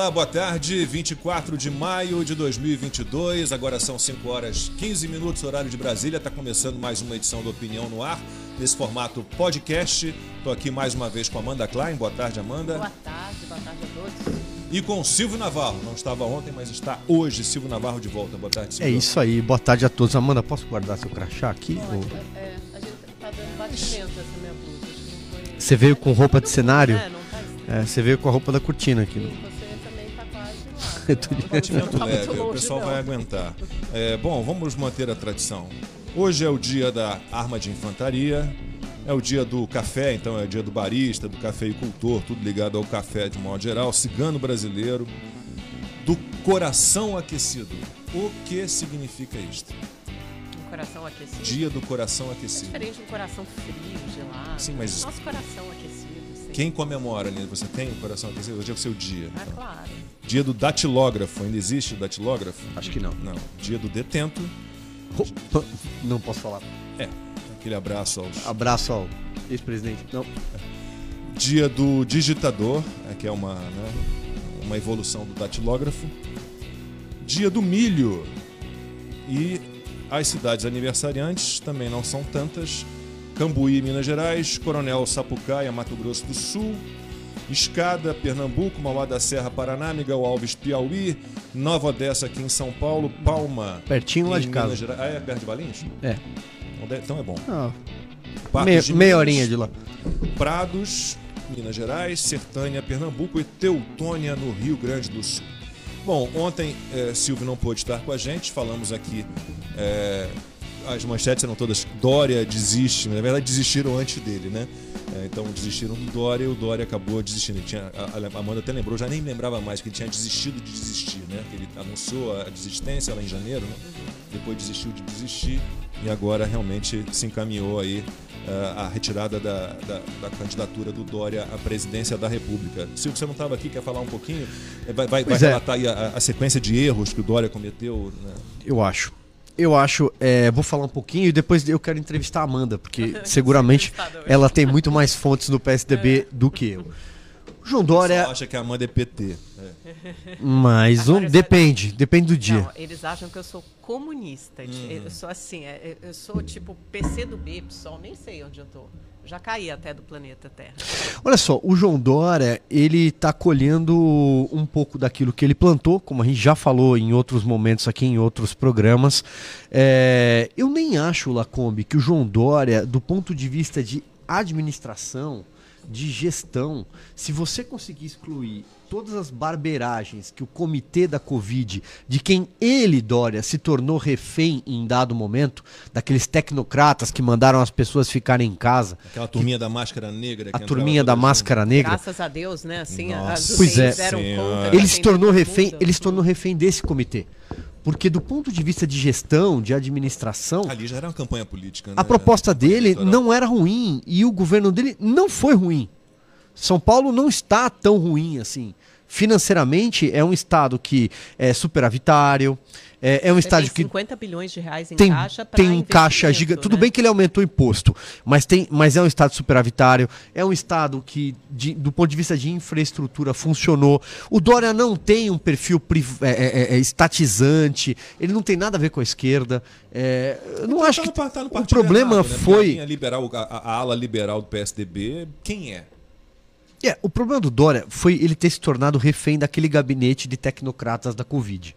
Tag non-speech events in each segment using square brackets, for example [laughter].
Olá, boa tarde. 24 de maio de 2022. Agora são 5 horas 15 minutos, horário de Brasília. Está começando mais uma edição do Opinião no Ar, nesse formato podcast. Estou aqui mais uma vez com a Amanda Klein. Boa tarde, Amanda. Boa tarde, boa tarde a todos. E com o Silvio Navarro. Não estava ontem, mas está hoje. Silvio Navarro de volta. Boa tarde, É Silvio. isso aí, boa tarde a todos. Amanda, posso guardar seu crachá aqui? Pode, Ou- é, a gente tá dando batimento essa minha blusa. Não foi... Você veio com roupa de cenário? É, não tá estranho. É, você veio com a roupa da cortina aqui. E vamos- não Muito tá leve, muito o longe, pessoal não. vai aguentar. É, bom, vamos manter a tradição. Hoje é o dia da arma de infantaria, é o dia do café, então é o dia do barista, do cafeicultor, tudo ligado ao café de modo geral, cigano brasileiro, do coração aquecido. O que significa isto? Um coração aquecido. Dia do coração É aquecido. diferente de um coração frio, gelado. Sim, mas- Nosso coração aquecido. Quem comemora, ali? Você tem o coração aquecido? Hoje é o seu dia. Ah, então. claro. Dia do datilógrafo. Ainda existe o datilógrafo? Acho que não. Não. Dia do detento. Roupa- Não posso falar. É. Aquele abraço aos Abraço ao ex-presidente. Não. Dia do digitador, é, que é uma, né, uma evolução do datilógrafo. Dia do milho. E as cidades aniversariantes também não são tantas. Cambuí, Minas Gerais, Coronel Sapucaia, Mato Grosso do Sul, Escada, Pernambuco, Mauá da Serra, Paraná, Miguel Alves, Piauí, Nova Odessa aqui em São Paulo, Palma, Pertinho lá de Minas casa. Ah, é perto de Valinhos? É. Então Então é bom. Ah, meia, meia horinha de lá. Prados, Minas Gerais, Sertânia, Pernambuco e Teutônia, no Rio Grande do Sul. Bom, ontem eh, Silvio não pôde estar com a gente, falamos aqui. eh, as manchetes eram todas Dória desiste, na verdade desistiram antes dele, né? Eh, então desistiram do Dória e o Dória acabou desistindo. Ele tinha, a, Amanda até lembrou, já nem lembrava mais, que ele tinha desistido de desistir, né? Ele anunciou a desistência lá em janeiro, né? Depois desistiu de desistir e agora realmente se encaminhou aí eh, a retirada da, da, da candidatura do Dória à presidência da República. Silvio, você não estava aqui, quer falar um pouquinho? Eh, Vai, vai, vai Pois é. relatar aí a, a sequência de erros que o Dória cometeu? Né? Eu acho. Eu acho, é, vou falar um pouquinho e depois eu quero entrevistar a Amanda, porque [laughs] seguramente ela tem muito mais fontes no PSDB do que eu. O João Você Dória, acha que a Amanda é PT. É. mas um, depende, depende do dia. Não, eles acham que eu sou comunista. Uhum. Eu sou assim, é, eu sou tipo PC do B, pessoal, nem sei onde eu tô. Já caí até do planeta Terra. Olha só, o João Dória, ele tá colhendo um pouco daquilo que ele plantou, como a gente já falou em outros momentos aqui, em outros programas. É, eu nem acho, Lacombe, que o João Dória, do ponto de vista de administração, de gestão, se você conseguir excluir todas as barbeiragens que o comitê da Covid, de quem ele, Dória, se tornou refém em dado momento, daqueles tecnocratas que mandaram as pessoas ficarem em casa, Aquela turminha da máscara negra. a que turminha da máscara negra, Graças a Deus, né? Assim, Nossa as Pois é. Conta. ele se tornou refém, ele se tornou refém desse comitê. Porque do ponto de vista de gestão, de administração, Ali já era uma campanha política, né? a proposta dele não era ruim e o governo dele não foi ruim. São Paulo não está tão ruim assim. Financeiramente é um estado que é superavitário, é, é um Você estádio tem que 50 bilhões de reais em tem, caixa tem um caixa gigante. Tudo né? bem que ele aumentou o imposto, mas, tem, mas é um estado superavitário, é um estado que, de- do ponto de vista de infraestrutura, funcionou. O Dória não tem um perfil priv- é, é, é, estatizante, ele não tem nada a ver com a esquerda. É, eu não Tá acho no que tá no o problema errado, né? Foi. a liberal, a, a ala liberal do PSDB, quem é? É, o problema do Dória foi ele ter se tornado refém daquele gabinete de tecnocratas da Covid.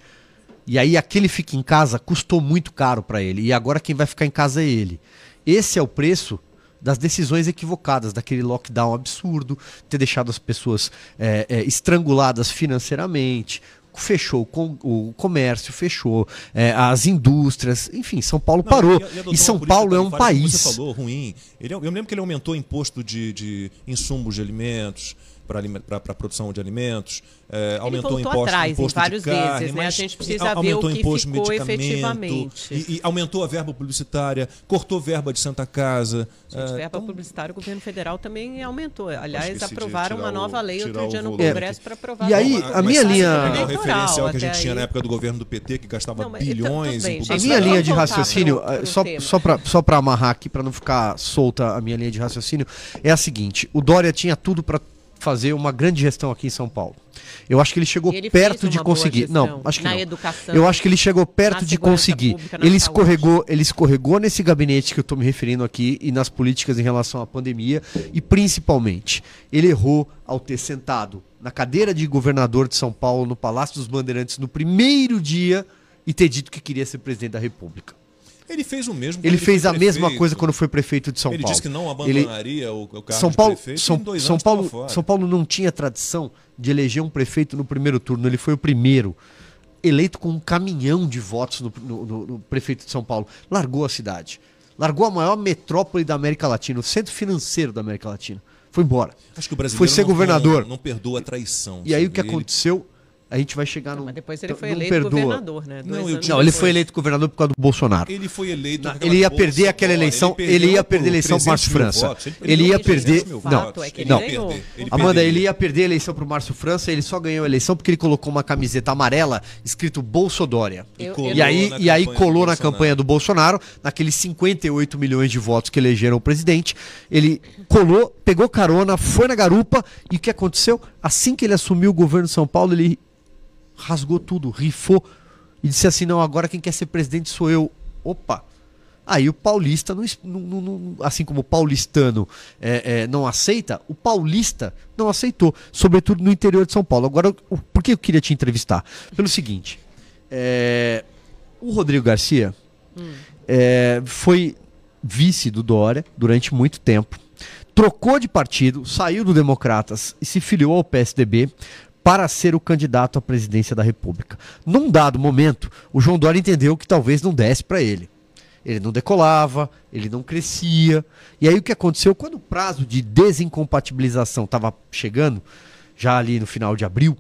E aí aquele fica em casa custou muito caro para ele. E agora quem vai ficar em casa é ele. Esse é o preço das decisões equivocadas, daquele lockdown absurdo, ter deixado as pessoas é, é, estranguladas financeiramente, fechou o, com- o comércio, fechou é, as indústrias, enfim, São Paulo Não, parou. a E, doutora São Paulo é um país. Você falou ruim. Ele, eu lembro que ele aumentou o imposto de, de insumos de alimentos para a produção de alimentos. é, aumentou o imposto, atrás em imposto vários de carne, vezes, né? A gente precisa a- ver aumentou o que imposto ficou medicamento, efetivamente. E, e aumentou a verba publicitária, cortou verba de Santa Casa. Gente, é, verba então, publicitária, o governo federal também aumentou. Aliás, aprovaram uma nova o- lei outro dia o no Congresso para aprovar. E aí, uma- a minha linha- é o referencial que a gente tinha aí. na época do governo do PT, que gastava Não, então, bilhões bem, em A minha linha de raciocínio, pro- eh, só, só para só amarrar aqui, para não ficar solta a minha linha de raciocínio, é a seguinte: o Dória tinha tudo para fazer uma grande gestão aqui em São Paulo. Eu acho que ele chegou Ele perto de conseguir. Não, acho que na não. educação, Eu acho que ele chegou perto de conseguir. pública, Ele saúde. escorregou, ele escorregou nesse gabinete que eu estou me referindo aqui e nas políticas em relação à pandemia e principalmente ele errou ao ter sentado na cadeira de governador de São Paulo no Palácio dos Bandeirantes no primeiro dia e ter dito que queria ser presidente da República. Ele fez o mesmo. Ele fez a mesma prefeito. coisa quando foi prefeito de São ele Paulo. disse que não Ele- abandonaria o, o cargo São de Paulo, prefeito São, São Paulo. São Paulo não tinha tradição de eleger um prefeito no primeiro turno. Ele foi o primeiro eleito com um caminhão de votos no, no- no- no prefeito de São Paulo. Largou a cidade. Largou a maior metrópole da América Latina, o centro financeiro da América Latina. Foi embora. Acho que o brasileiro Foi ser não- governador. Não, não perdoa a traição. E aí o que Ele- aconteceu? A gente vai chegar no. Mas depois ele foi não eleito perdoa. governador, né? Não, Dois Não, ele foi eleito governador por causa do Bolsonaro. Ele foi eleito. Não, ele ia bolsa perder aquela eleição, perdeu ele ia perder a eleição pro 300 Márcio França. votos, Ele perdeu ia por 300 perder- não, é ele não. ele Amanda, ele ia perder a eleição pro Márcio França, ele só ganhou a eleição porque ele colocou uma camiseta amarela escrito Bolsodória. Eu- E aí, e aí colou na campanha do Bolsonaro, naqueles 58 milhões de votos que elegeram o presidente. Ele colou, pegou carona, foi na garupa. E o que aconteceu? Assim que ele assumiu o governo de São Paulo, ele rasgou tudo, rifou. E disse assim: não, agora quem quer ser presidente sou eu. Opa! Aí o paulista, não, não- não- assim como o paulistano é, é, não aceita, o paulista não aceitou, sobretudo no interior de São Paulo. Agora, o- por que eu queria te entrevistar? Pelo seguinte: é, o Rodrigo Garcia é, foi vice do Dória durante muito tempo, trocou de partido, saiu do Democratas e se filiou ao PSDB para ser o candidato à presidência da República. Num dado momento, o João Dória entendeu que talvez não desse para ele. Ele não decolava, ele não crescia. E aí o que aconteceu? Quando o prazo de desincompatibilização estava chegando, já ali no final de abril,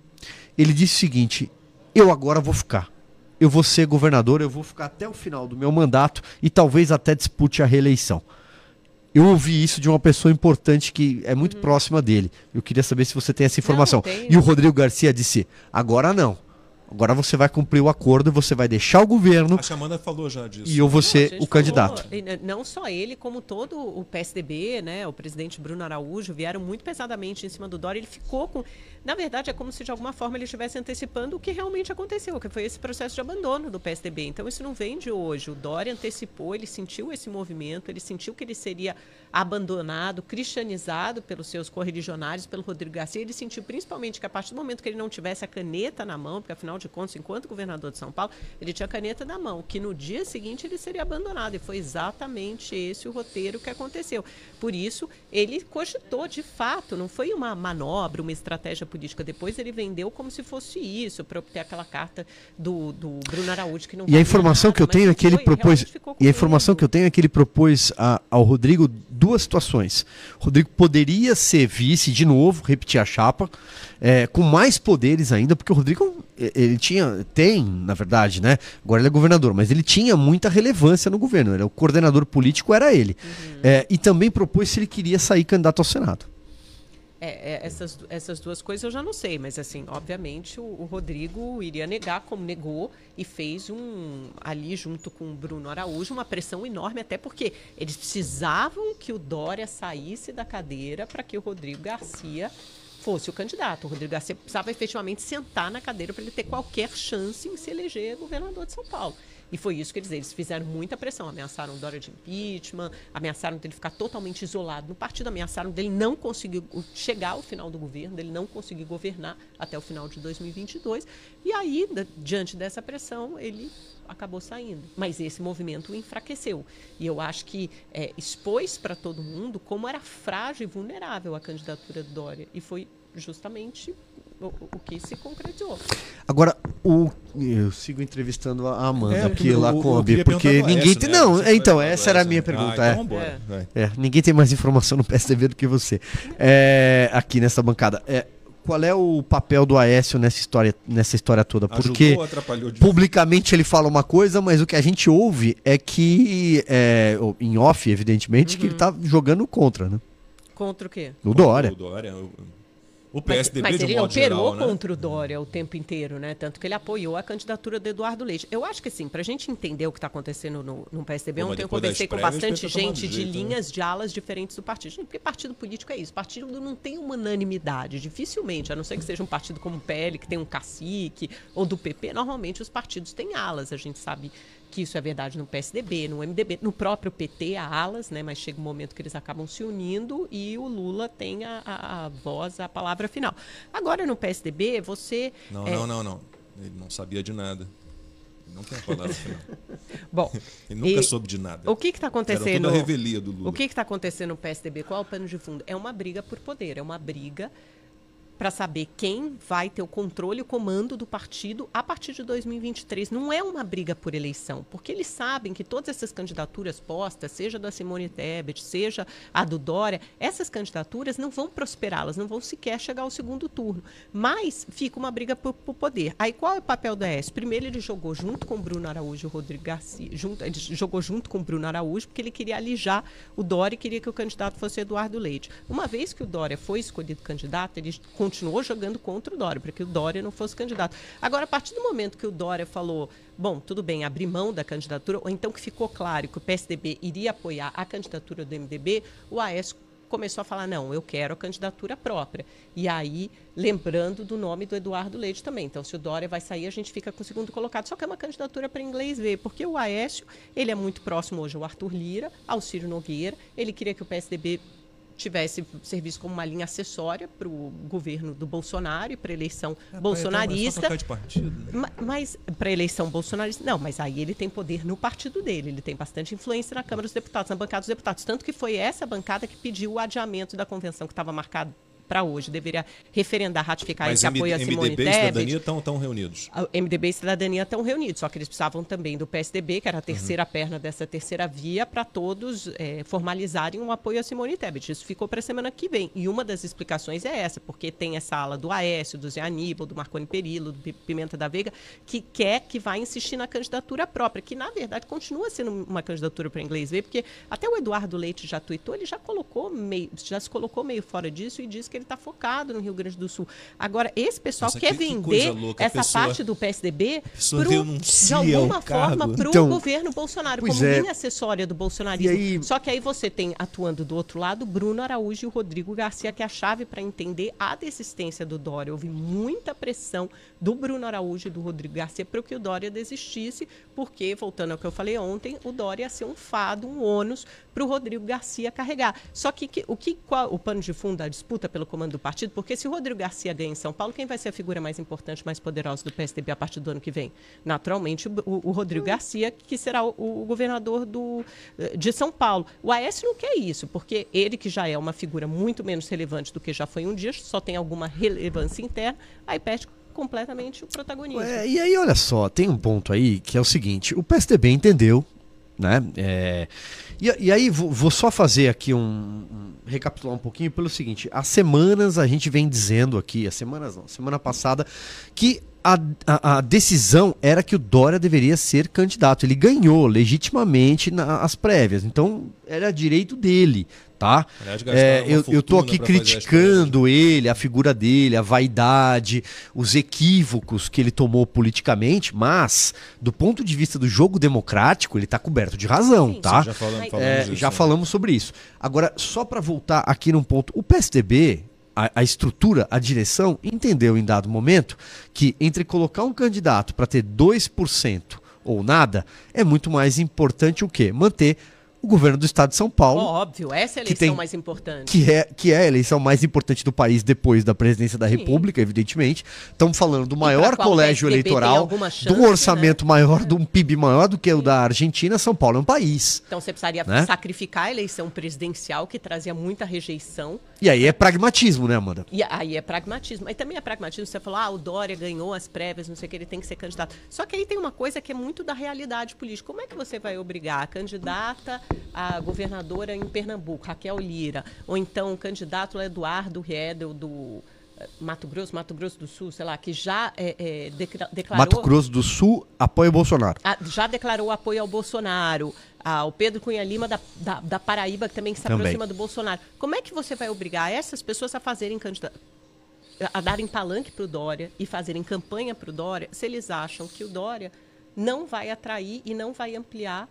ele disse o seguinte: eu agora vou ficar. Eu vou ser governador, eu vou ficar até o final do meu mandato e talvez até dispute a reeleição. Eu ouvi isso de uma pessoa importante que é muito próxima dele. Eu queria saber se você tem essa informação. tenho. E o Rodrigo Garcia disse: agora não. Agora você vai cumprir o acordo, você vai deixar o governo a Amanda falou já disso. e eu vou ser o candidato. falou, né, não só ele, como todo o PSDB, né? O presidente Bruno Araújo vieram muito pesadamente em cima do Dória. Ele ficou com. Na verdade, é como se de alguma forma ele estivesse antecipando o que realmente aconteceu, que foi esse processo de abandono do PSDB. Então, isso não vem de hoje. O Dória antecipou, ele sentiu esse movimento, ele sentiu que ele seria abandonado, cristianizado pelos seus correligionários, pelo Rodrigo Garcia. Ele sentiu principalmente que a partir do momento que ele não tivesse a caneta na mão, porque afinal de contas, enquanto governador de São Paulo, ele tinha a caneta na mão, que no dia seguinte ele seria abandonado. E foi exatamente esse o roteiro que aconteceu. Por isso, ele cogitou de fato, não foi uma manobra, uma estratégia política. Depois ele vendeu como se fosse isso, para obter aquela carta do, do Bruno Araújo, que não E a informação nada, que eu tenho é que ele foi, propôs. E a informação que eu tenho é que ele propôs a- ao Rodrigo duas situações. Rodrigo poderia ser vice de novo, repetir a chapa, é, com mais poderes ainda, porque o Rodrigo eh, ele tinha, tem, na verdade, né? Agora ele é governador, mas ele tinha muita relevância no governo. Ele, o coordenador político era ele. Uhum. É, e também propôs se ele queria sair candidato ao Senado. É, é, essas, essas duas coisas eu já não sei, mas assim, obviamente o, o Rodrigo iria negar, como negou, e fez um ali junto com o Bruno Araújo uma pressão enorme, até porque eles precisavam que o Dória saísse da cadeira para que o Rodrigo Garcia fosse o candidato. O Rodrigo Garcia precisava efetivamente sentar na cadeira para ele ter qualquer chance em se eleger governador de São Paulo. E foi isso que eles, eles fizeram muita pressão. Ameaçaram o Dória de impeachment, ameaçaram dele ficar totalmente isolado no partido, ameaçaram dele não conseguir chegar ao final do governo, dele não conseguir governar até o final de 2022. E aí, diante dessa pressão, ele acabou saindo. Mas esse movimento enfraqueceu. E eu acho que é, expôs para todo mundo como era frágil e vulnerável a candidatura do Dória. E foi justamente o, o que se concretizou. Agora, o, eu sigo entrevistando a Amanda É, aqui lá eu Kombi, queria porque do ninguém tem. né? Não, Você é, então, do essa era a minha né? pergunta. Ah, é. então vambora, É. vai. É, ninguém tem mais informação no PSDB do que você. É, aqui nessa bancada. É, qual é o papel do Aécio nessa história, nessa história toda? Porque Ajudou ou atrapalhou de publicamente ele fala uma coisa, mas o que a gente ouve é que, é, em off, evidentemente, que ele tá jogando contra, né? Contra o quê? O Dória. O Dória. o- O PSDB mas, mas um ele modo operou geral, né? contra o Dória o tempo inteiro, né? Tanto que ele apoiou a candidatura do Eduardo Leite. Eu acho que assim, para a gente entender o que está acontecendo no, no PSDB, mas ontem eu conversei com bastante tá gente de jeito, né? linhas de alas diferentes do partido. Porque partido político é isso. Partido não tem uma unanimidade, dificilmente, a não ser que seja um partido como o PL, que tem um cacique, ou do PP, normalmente os partidos têm alas. A gente sabe que isso é verdade no PSDB, no MDB, no próprio PT há alas, né? Mas chega um momento que eles acabam se unindo e o Lula tem a, a- a voz, a palavra final. Agora no PSDB, você. Não, é, não, não, não. Ele não sabia de nada. Ele não tem a palavra final. [laughs] Bom, [laughs] Ele nunca E soube de nada. o que está Era acontecendo? toda a revelia do Lula. O que está acontecendo no PSDB? Qual é o pano de fundo? É uma briga por poder, é uma briga para saber quem vai ter o controle e o comando do partido a partir de 2023. Não é uma briga por eleição, porque eles sabem que todas essas candidaturas postas, seja da Simone Tebet, seja a do Dória, essas candidaturas não vão prosperar, elas não vão sequer chegar ao segundo turno. Mas fica uma briga por, por poder. Aí qual é o papel do AS? Primeiro ele jogou junto com Bruno Araújo e Rodrigo Garcia, junto, ele jogou junto com Bruno Araújo, porque ele queria alijar o Dória e queria que o candidato fosse Eduardo Leite. Uma vez que o Dória foi escolhido candidato, ele continuou jogando contra o Dória, para que o Dória não fosse candidato. Agora, a partir do momento que o Dória falou, bom, tudo bem, abrir mão da candidatura, ou então que ficou claro que o PSDB iria apoiar a candidatura do MDB, o AS começou a falar, não, eu quero a candidatura própria. E aí, lembrando do nome do Eduardo Leite também. Então, se o Dória vai sair, a gente fica com o segundo colocado. Só que é uma candidatura para inglês ver, porque o Aécio, ele é muito próximo hoje ao Arthur Lira, ao Ciro Nogueira. Ele queria que o PSDB tivesse serviço como uma linha acessória para o governo do Bolsonaro e para a eleição É, bolsonarista. É trocar de partido, né? Ma- Mas para eleição bolsonarista, não, mas aí ele tem poder no partido dele, ele tem bastante influência na Câmara dos Deputados, na bancada dos deputados. Tanto que foi essa bancada que pediu o adiamento da convenção que estava marcado para hoje. Deveria referendar, ratificar Mas esse apoio a Simone MDB e Tebet. Cidadania estão tão reunidos. MDB e Cidadania estão reunidos, só que eles precisavam também do PSDB, que era a terceira perna dessa terceira via, para todos eh, formalizarem um apoio a Simone Tebet. Isso ficou para a semana que vem. E uma das explicações é essa, porque tem essa ala do Aécio, do Zé Aníbal, do Marconi Perillo, do Pi- Pimenta da Veiga, que quer que vai insistir na candidatura própria, que na verdade continua sendo uma candidatura para inglês ver, porque até o Eduardo Leite já tweetou, ele já colocou meio, já se colocou meio fora disso e disse que ele está focado no Rio Grande do Sul. Agora, esse pessoal Nossa, quer que- que vender louca, a essa pessoa- parte do PSDB pro, de alguma forma para o Então, governo Bolsonaro, como é. linha acessória do bolsonarismo. Aí- Só que aí você tem, atuando do outro lado, Bruno Araújo e o Rodrigo Garcia, que é a chave para entender a desistência do Dória. Houve muita pressão do Bruno Araújo e do Rodrigo Garcia para que o Dória desistisse, porque, voltando ao que eu falei ontem, o Dória ia ser um fado, um ônus para o Rodrigo Garcia carregar. Só que, que- o que qual, o pano de fundo da disputa pelo comando do partido, porque se o Rodrigo Garcia ganha em São Paulo, quem vai ser a figura mais importante, mais poderosa do PSDB a partir do ano que vem? Naturalmente, o, o- Rodrigo Garcia, que será o, o governador do, eh, de São Paulo. O Aécio não quer isso, porque ele, que já é uma figura muito menos relevante do que já foi um dia, só tem alguma relevância interna, aí perde completamente o protagonismo. É, e aí, olha só, tem um ponto aí que é o seguinte: o PSDB entendeu, né? É, e, e aí, vou, vou só fazer aqui um, um- recapitular um pouquinho pelo seguinte: há semanas a gente vem dizendo aqui, há semanas não, semana passada, que a, a, a decisão era que o Dória deveria ser candidato. Ele ganhou legitimamente nas prévias, então era direito dele, tá? É, eu, eu tô aqui criticando ele, a figura dele, a vaidade, os equívocos que ele tomou politicamente, mas do ponto de vista do jogo democrático, ele tá coberto de razão, Sim, tá? Já falamos, falamos É, disso, já né? falamos sobre isso. Agora, só para voltar aqui num ponto, o PSDB, a, a estrutura, a direção, entendeu em dado momento que entre colocar um candidato para ter 2% ou nada, é muito mais importante o quê? Manter o governo do estado de São Paulo, Óbvio, essa é a eleição tem- mais importante. que é, que é a eleição mais importante do país depois da presidência da Sim. República, evidentemente. Estamos falando do maior colégio eleitoral, chance, um orçamento né? maior, de um PIB maior do que o da Argentina. São Paulo é um país. Então você precisaria Né? sacrificar a eleição presidencial, que trazia muita rejeição. E aí é pragmatismo, né, Amanda? E aí é pragmatismo. Aí também é pragmatismo. Você falou, ah, o Dória ganhou as prévias, não sei o que, ele tem que ser candidato. Só que aí tem uma coisa que é muito da realidade política. Como é que você vai obrigar a candidata a governadora em Pernambuco, Raquel Lira, ou então o candidato Eduardo Riedel do eh, Mato Grosso, Mato Grosso do Sul, sei lá, que já eh, decra- declarou... Mato Grosso do Sul apoia o Bolsonaro. Ah, já declarou apoio ao Bolsonaro. Ah, o Pedro Cunha Lima da, da, da Paraíba, que também se Também. aproxima do Bolsonaro. Como é que você vai obrigar essas pessoas a fazerem candida- a darem palanque para o Dória e fazerem campanha para o Dória se eles acham que o Dória não vai atrair e não vai ampliar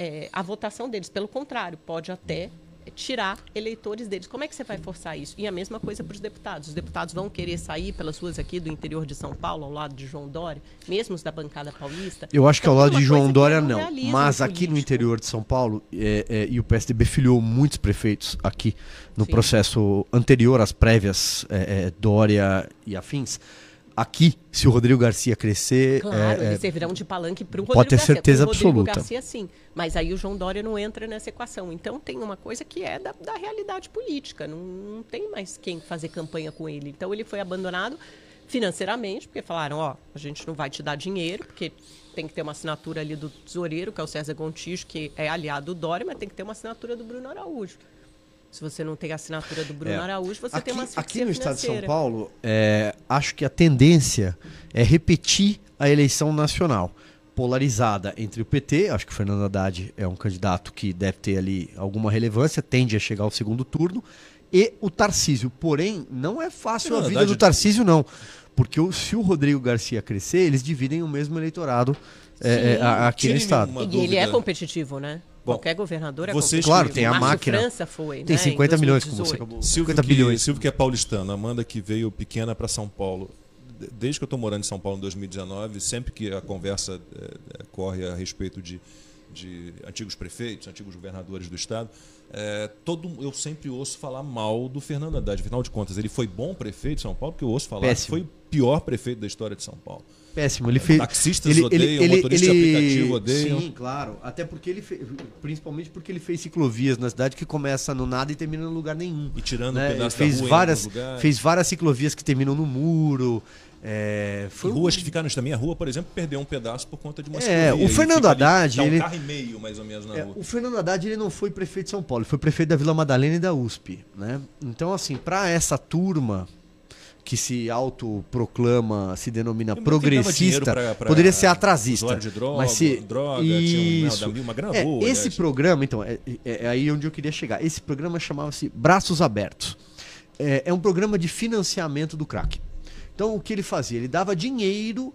é, a votação deles. Pelo contrário, pode até tirar eleitores deles. Como é que você vai forçar isso? E a mesma coisa para os deputados. Os deputados vão querer sair pelas ruas aqui do interior de São Paulo, ao lado de João Dória, mesmo os da bancada paulista? Eu acho que ao então, lado de João Dória não. Mas aqui político. no interior de São Paulo, é, é, e o PSDB filiou muitos prefeitos aqui no Sim. processo anterior às prévias é, é Dória e afins aqui, se o Rodrigo Garcia crescer. Claro, é, eles é, servirão de palanque para o Rodrigo Pode ter Garcia. certeza absoluta. Rodrigo Garcia, sim. Mas aí o João Dória não entra nessa equação. Então tem uma coisa que é da, da realidade política. Não, não tem mais quem fazer campanha com ele. Então ele foi abandonado financeiramente, porque falaram, ó, a gente não vai te dar dinheiro, porque tem que ter uma assinatura ali do tesoureiro, que é o César Gontijo, que é aliado do Dória, mas tem que ter uma assinatura do Bruno Araújo. Se você não tem a assinatura do Bruno é. Araújo, você aqui, tem uma Aqui no estado de São Paulo, é, acho que a tendência é repetir a eleição nacional polarizada entre o PT, acho que o Fernando Haddad é um candidato que deve ter ali alguma relevância, tende a chegar ao segundo turno, e o Tarcísio. Porém, não é fácil a vida do Tarcísio, não. Porque o, se o Rodrigo Garcia crescer, eles dividem o mesmo eleitorado é, é, aqui no estado. E ele é competitivo, né? Bom, Qualquer governador é vocês, Claro, tem a máquina. França foi, tem né, 50 milhões, como você acabou. Silvio 50 que, bilhões. Silvio que é paulistano, Amanda que veio pequena para São Paulo. Desde que eu estou morando em São Paulo em 2019, sempre que a conversa é, corre a respeito de, de antigos prefeitos, antigos governadores do estado, é, todo, eu sempre ouço falar mal do Fernando Haddad. Afinal de contas, ele foi bom prefeito de São Paulo, porque eu ouço falar Péssimo. que foi o pior prefeito da história de São Paulo. Péssimo. Ele fez. Taxistas ele, odeiam, ele, motoristas ele, de aplicativo odeiam. Sim, claro. Até porque ele fez. Principalmente porque ele fez ciclovias na cidade que começa no nada e termina no lugar nenhum. E tirando né? um pedaço fez da rua várias, Fez várias ciclovias que terminam no muro. É, foi ruas que ficaram também. A rua, por exemplo, perdeu um pedaço por conta de uma É, o Fernando Haddad. Ali, um ele, carro e meio, mais ou menos, na é, rua. O Fernando Haddad ele não foi prefeito de São Paulo, ele foi prefeito da Vila Madalena e da USP. Né? Então, assim, para essa turma que se autoproclama, se denomina progressista, pra, pra poderia ser atrasista. De droga, mas se droga, isso, tinha um, uma grana é, boa, esse aliás. programa, então, é, é, é, aí onde eu queria chegar. Esse programa chamava-se Braços Abertos. É, é um programa de financiamento do crack. Então o que ele fazia? Ele dava dinheiro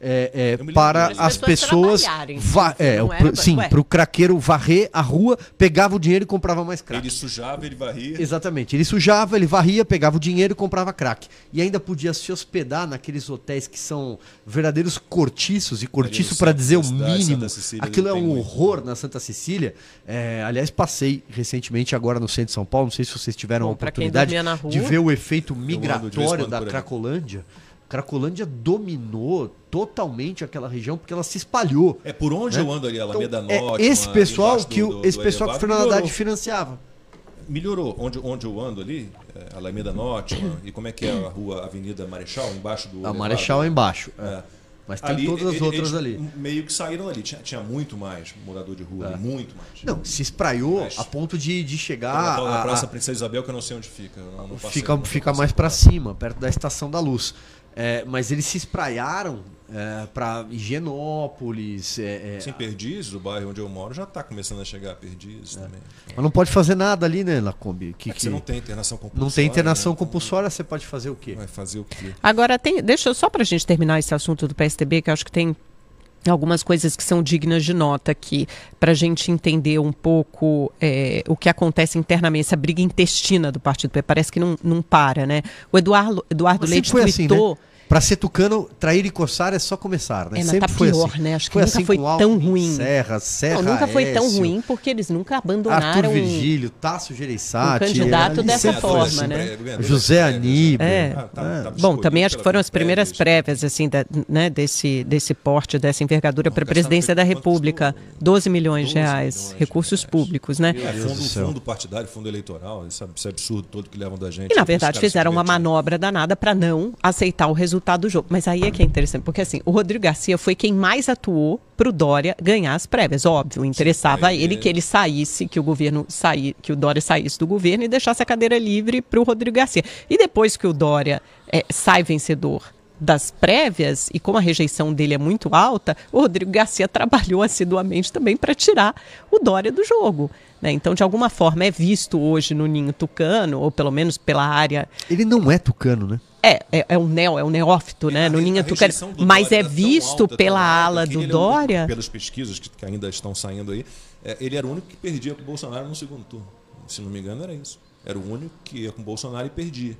é, é, para as pessoas. Va é, pro, sim, para o craqueiro varrer a rua, pegava o dinheiro e comprava mais crack. Ele sujava, ele varria. Exatamente. Ele sujava, ele varria, pegava o dinheiro e comprava crack. E ainda podia se hospedar naqueles hotéis que são verdadeiros cortiços, e cortiço para dizer o mínimo. Aquilo é um horror muito. na Santa Cecília. É, aliás, passei recentemente agora no centro de São Paulo. Não sei se vocês tiveram Bom, a oportunidade de ver o efeito migratório da Cracolândia. Cracolândia dominou totalmente aquela região porque ela se espalhou. É por onde né? eu ando ali, Alameda então, Norte. É esse pessoal que o, do, esse do pessoal que o Fernando Haddad financiava. Melhorou. Onde, onde eu ando ali, é, Alameda Norte, e como é que é a rua Avenida Marechal, embaixo do. A Marechal é embaixo. É. É. Mas tem ali, todas as outras ali. Meio que saíram ali. Tinha, tinha muito mais morador de rua, é. muito mais. Não, se espraiou Mas, a ponto de, de chegar. A, a Praça Princesa Isabel, que eu não sei onde fica. Não, não fica fica mais para cima, perto da Estação da Luz. É, mas eles se espraiaram é, para Higienópolis. É, é, Sim, Perdizes, o bairro onde eu moro, já está começando a chegar a Perdizes é. também. Mas não pode fazer nada ali, né, Lacombe? Que, é que, você não tem internação compulsória. Não tem internação né? compulsória, você pode fazer o quê? Vai fazer o quê? Agora, tem, deixa só para a gente terminar esse assunto do PSTB, que eu acho que tem algumas coisas que são dignas de nota aqui, para a gente entender um pouco é, o que acontece internamente, essa briga intestina do Partido P. Parece que não, não para, né? O Eduardo, Eduardo Leite tweetou... Assim, né? Para ser tucano, trair e coçar é só começar, né? É, mas Sempre tá foi pior, assim. né? Acho que foi nunca assim foi tão ruim. Serra, Serra não, nunca foi tão ruim porque eles nunca abandonaram Arthur Virgílio, Tasso Gereissati, um candidato dessa forma, né? José Aníbal. É. Ah, tá, é. Tá Bom, também acho que foram as primeiras prévias assim, da, né, desse desse porte, dessa envergadura para a presidência da República, 12 milhões de reais, recursos públicos, né? É, fundo, fundo partidário, fundo eleitoral, esse absurdo todo que levam da gente. E na verdade fizeram uma manobra danada para não aceitar o resultado resultado do jogo. Mas aí é que é interessante, porque assim, o Rodrigo Garcia foi quem mais atuou para o Dória ganhar as prévias. Óbvio, interessava a ele que ele saísse, que o governo saísse, que o Dória saísse do governo e deixasse a cadeira livre para o Rodrigo Garcia. E depois que o Dória é, sai vencedor das prévias, e como a rejeição dele é muito alta, o Rodrigo Garcia [laughs] trabalhou assiduamente também para tirar o Dória do jogo. Né? Então, de alguma forma, é visto hoje no ninho tucano, ou pelo menos pela área. Ele não é tucano, né? É, é, é um neo, é um neófito, né? No ninho tucano. Mas é visto pela ala do Dória. Único, pelas pesquisas que, que, ainda estão saindo aí, é, ele era o único que perdia para o Bolsonaro no segundo turno. Se não me engano, era isso. Era o único que ia com o Bolsonaro e perdia.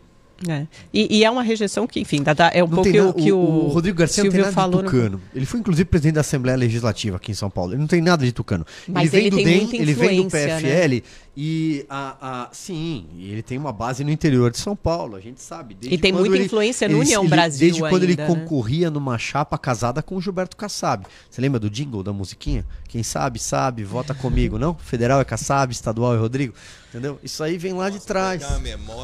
É. E, e, é uma rejeição que, enfim, dá, dá, é um não pouco o que o, o, Rodrigo Garcia Silvio não tem nada de tucano. No... Ele foi, inclusive, presidente da Assembleia Legislativa aqui em São Paulo. Ele não tem nada de tucano. Mas ele vem ele do DEM, ele vem do PFL né? e a, a, sim, ele tem uma base no interior de São Paulo, a gente sabe. e tem muita ele, influência no União Brasil Desde quando ainda, ele né? concorria numa chapa casada com o Gilberto Kassab. Você lembra do jingle da musiquinha? Quem sabe, sabe, vota comigo, não? Federal é Kassab, estadual é Rodrigo. Entendeu? Isso aí vem lá de trás.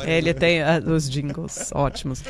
É, ele tem uh, os jingles [laughs] ótimos.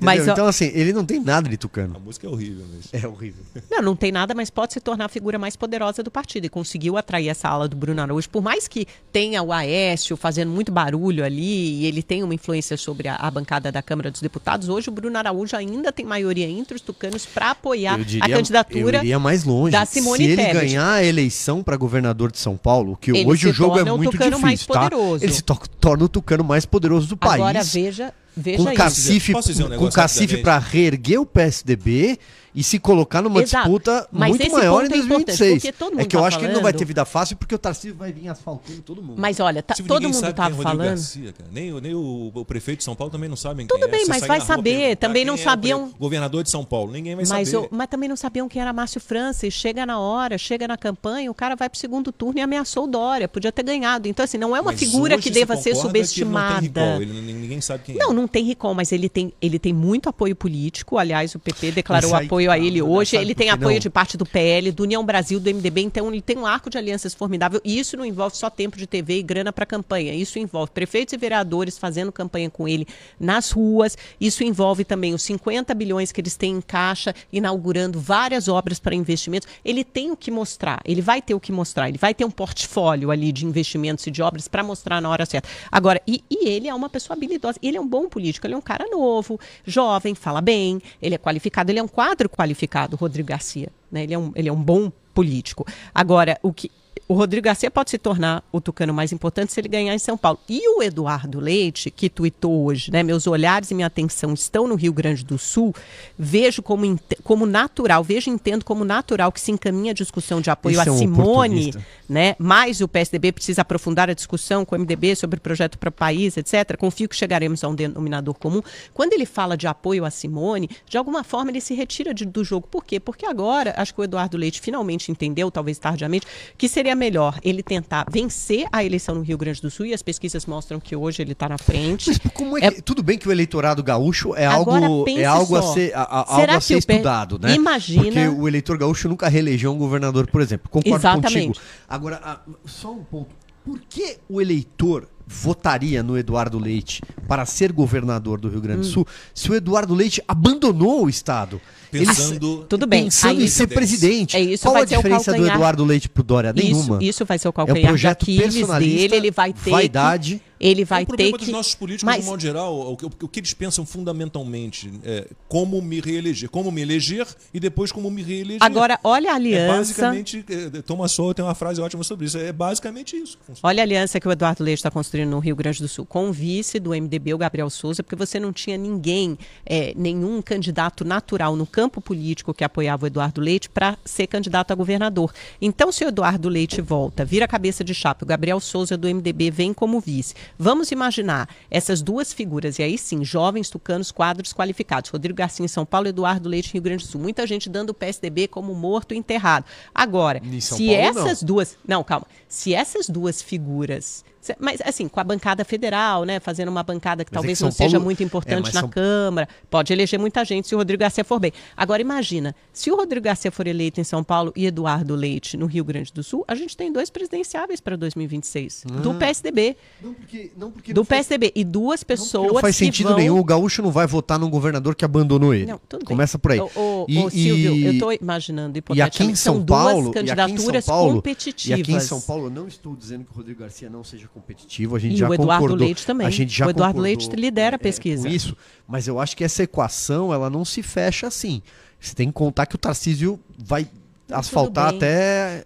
Mas, então, assim, ele não tem nada de tucano. A música é horrível mesmo. É horrível. Não, não tem nada, mas pode se tornar a figura mais poderosa do partido. E conseguiu atrair essa ala do Bruno Araújo. Por mais que tenha o Aécio fazendo muito barulho ali, e ele tem uma influência sobre a, a bancada da Câmara dos Deputados, hoje o Bruno Araújo ainda tem maioria entre os tucanos para apoiar diria, a candidatura eu iria mais longe. da Simone Se ele Tebet. ganhar a eleição para governador de São Paulo, que ele hoje o jogo é muito difícil, tá? Ele se torna o tucano mais poderoso do país. Agora veja, veja com cacife, um com cacife para reerguer o PSDB e se colocar numa Exato. disputa Mas muito maior em 2026. É, é que eu tá acho que ele não vai ter vida fácil porque o Tarcísio vai vir asfaltando todo mundo. Mas olha, tá, todo mundo estava é falando. Garcia, nem, nem o, o, prefeito de São Paulo também não sabem Tudo quem bem, é. mas vai saber. Rua, também não sabiam. É o governador de São Paulo, ninguém vai mas saber. O, mas também não sabiam quem era Márcio Francis. Chega na hora, chega na campanha, o cara vai para o segundo turno e ameaçou o Dória. Podia ter ganhado. Então, assim, não é uma mas figura que deva ser subestimada. Não, ninguém sabe quem não, é. não tem recall, mas ele tem, ele tem muito apoio político. Aliás, o PP declarou apoio a ele hoje. Ele tem apoio de parte do PL, do União Brasil, do MDB, então ele tem um arco de alianças formidável. E isso não envolve só tempo de TV e grana para campanha. Isso envolve prefeitos e vereadores fazendo campanha com ele nas ruas. Isso envolve também os 50 bilhões que eles têm em caixa, inaugurando várias obras para investimentos. Ele tem o que mostrar, ele vai ter o que mostrar, ele vai ter um portfólio ali de investimentos e de obras para mostrar na hora certa. Agora, e, e ele é uma pessoa habilidosa, ele é um bom ele é um cara novo, jovem, fala bem, ele é qualificado, ele é um quadro qualificado, Rodrigo Garcia. Né? Ele, é um, ele é um bom político. Agora, o que o Rodrigo Garcia pode se tornar o tucano mais importante se ele ganhar em São Paulo. E o Eduardo Leite, que tuitou hoje, né? Meus olhares e minha atenção estão no Rio Grande do Sul, vejo como, como natural, vejo e entendo como natural que se encaminha a discussão de apoio Esse a é Simone, né? Mas o PSDB precisa aprofundar a discussão com o MDB sobre o projeto para o país, etc. Confio que chegaremos a um denominador comum. Quando ele fala de apoio a Simone, de alguma forma ele se retira de, do jogo. Por quê? Porque agora, acho que o Eduardo Leite finalmente entendeu, talvez tardiamente, que seria melhor ele tentar vencer a eleição no Rio Grande do Sul e as pesquisas mostram que hoje ele está na frente. Mas como é que, é... tudo bem que o eleitorado gaúcho é Agora, algo é algo só. a ser, a, a, algo a ser estudado, né? Imagina. Porque o eleitor gaúcho nunca reelegeu um governador, por exemplo. Concordo Exatamente. contigo. Agora, a, só um ponto. Por que o eleitor votaria no Eduardo Leite para ser governador do Rio Grande do hum. Sul se o Eduardo Leite abandonou o estado? Pensando, Ele, tudo bem. pensando em ser presidente. É isso Qual vai a diferença do Eduardo Leite pro Dória? Nenhuma. Isso, isso vai ser o é calcanhar um projeto de Aquiles dele. Ele vai ter vaidade. Que, ele vai é um ter problema que... dos nossos políticos, Mas... de modo geral, o, o, o, que eles pensam fundamentalmente é como me reeleger, como me eleger e depois como me reeleger. Agora, olha a É aliança... basicamente, é, Thomas Sowell tem uma frase ótima sobre isso, é basicamente isso. Olha a aliança que o Eduardo Leite está construindo no Rio Grande do Sul, com o vice do MDB, o Gabriel Souza, porque você não tinha ninguém, é, nenhum candidato natural no campo político que apoiava o Eduardo Leite para ser candidato a governador. Então, se o Eduardo Leite volta, vira cabeça de chapa, o Gabriel Souza do MDB vem como vice. Vamos imaginar essas duas figuras, e aí sim, jovens tucanos, quadros qualificados. Rodrigo Garcia em São Paulo, Eduardo Leite em Rio Grande do Sul. Muita gente dando o PSDB como morto e enterrado. Agora, se Paulo, essas não. duas. Não, calma. Se essas duas figuras mas, assim, com a bancada federal, né? Fazendo uma bancada que Mas é talvez que não São seja Paulo- muito é, importante mas na São- Câmara. Pode eleger muita gente se o Rodrigo Garcia for bem. Agora, imagina, se o Rodrigo Garcia for eleito em São Paulo e Eduardo Leite no Rio Grande do Sul, a gente tem dois presidenciáveis para 2026. Do PSDB. Não porque, não porque Do não faz- PSDB. E duas não pessoas não faz que sentido vão... nenhum. O gaúcho não vai votar num governador que abandonou ele. Não, tudo bem. Começa por aí. Ô, ô, E- ô, Silvio, e- eu estou imaginando, E aqui em São Paulo, duas e aqui em candidaturas São Paulo, competitivas. E aqui em São Paulo, eu não estou dizendo que o Rodrigo Garcia não seja competitivo, a gente E já o Eduardo concordou. Leite também. A gente já O Eduardo Leite lidera a é, pesquisa. com isso, mas eu acho que essa equação ela não se fecha assim. Você tem que contar que o Tarcísio vai asfaltar bem. até.